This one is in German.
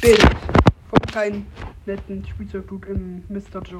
Bild vom kleinen netten Spielzeugdude im Mr. Joe.